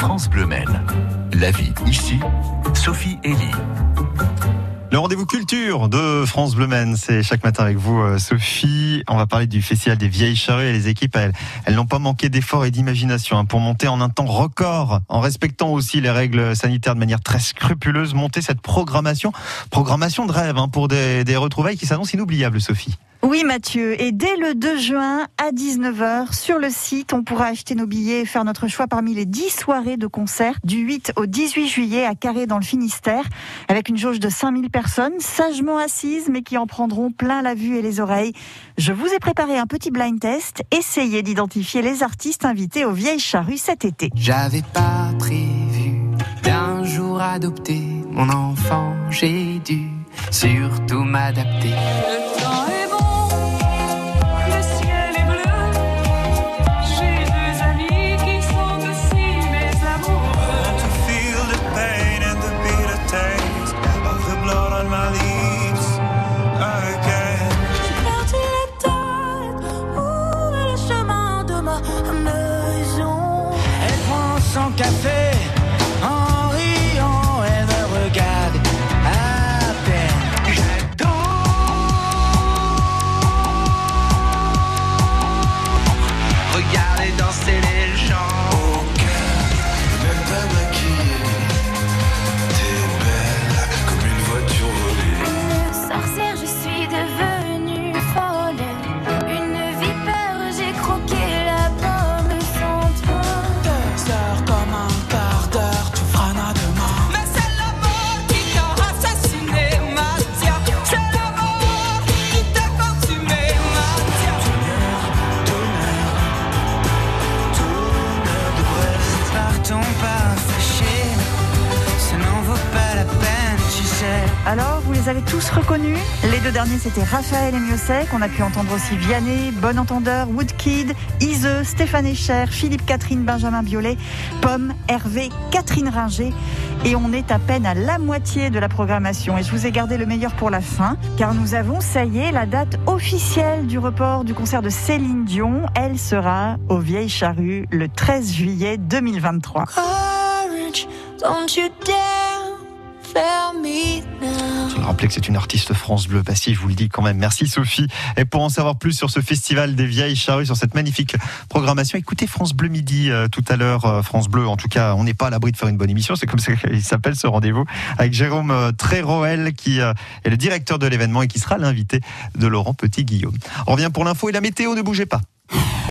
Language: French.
France Bleu Maine. La vie ici, Sophie Elie. Le rendez-vous culture de France Bleu c'est chaque matin avec vous, euh, Sophie. On va parler du festival des vieilles charrues et les équipes, elles, elles n'ont pas manqué d'efforts et d'imagination hein, pour monter en un temps record, en respectant aussi les règles sanitaires de manière très scrupuleuse, monter cette programmation, programmation de rêve hein, pour des retrouvailles qui s'annoncent inoubliables, Sophie. Oui Mathieu, et dès le 2 juin à 19h sur le site, on pourra acheter nos billets et faire notre choix parmi les 10 soirées de concert du 8 au 18 juillet à Carré dans le Finistère, avec une jauge de 5000 personnes, sagement assises mais qui en prendront plein la vue et les oreilles. Je vous ai préparé un petit blind test, essayez d'identifier les artistes invités aux Vieilles Charrues cet été. J'avais pas prévu d'un jour adopter mon enfant, j'ai dû surtout m'adapter. Son café Alors, vous les avez tous reconnus Les deux derniers, c'était Raphaël et Miossec. On a pu entendre aussi Vianney, Bon Entendeur, Woodkid, Iseux, Stéphane Echer, Philippe Catherine, Benjamin Biolay, Pomme, Hervé, Catherine Ringer. Et on est à peine à la moitié de la programmation. Et je vous ai gardé le meilleur pour la fin, car nous avons, ça y est, la date officielle du report du concert de Céline Dion. Elle sera aux Vieilles Charrues le 13 juillet 2023. Courage, don't you dare fail me rappelais que c'est une artiste France Bleu Passy, je vous le dis quand même. Merci Sophie. Et pour en savoir plus sur ce festival des vieilles charrues, sur cette magnifique programmation, écoutez France Bleu Midi euh, tout à l'heure. euh, France Bleu, en tout cas, on n'est pas à l'abri de faire une bonne émission. C'est comme ça qu'il s'appelle ce rendez-vous avec Jérôme euh, Tréroel qui est le directeur de l'événement et qui sera l'invité de Laurent Petit-Guillaume. On revient pour l'info et la météo, ne bougez pas.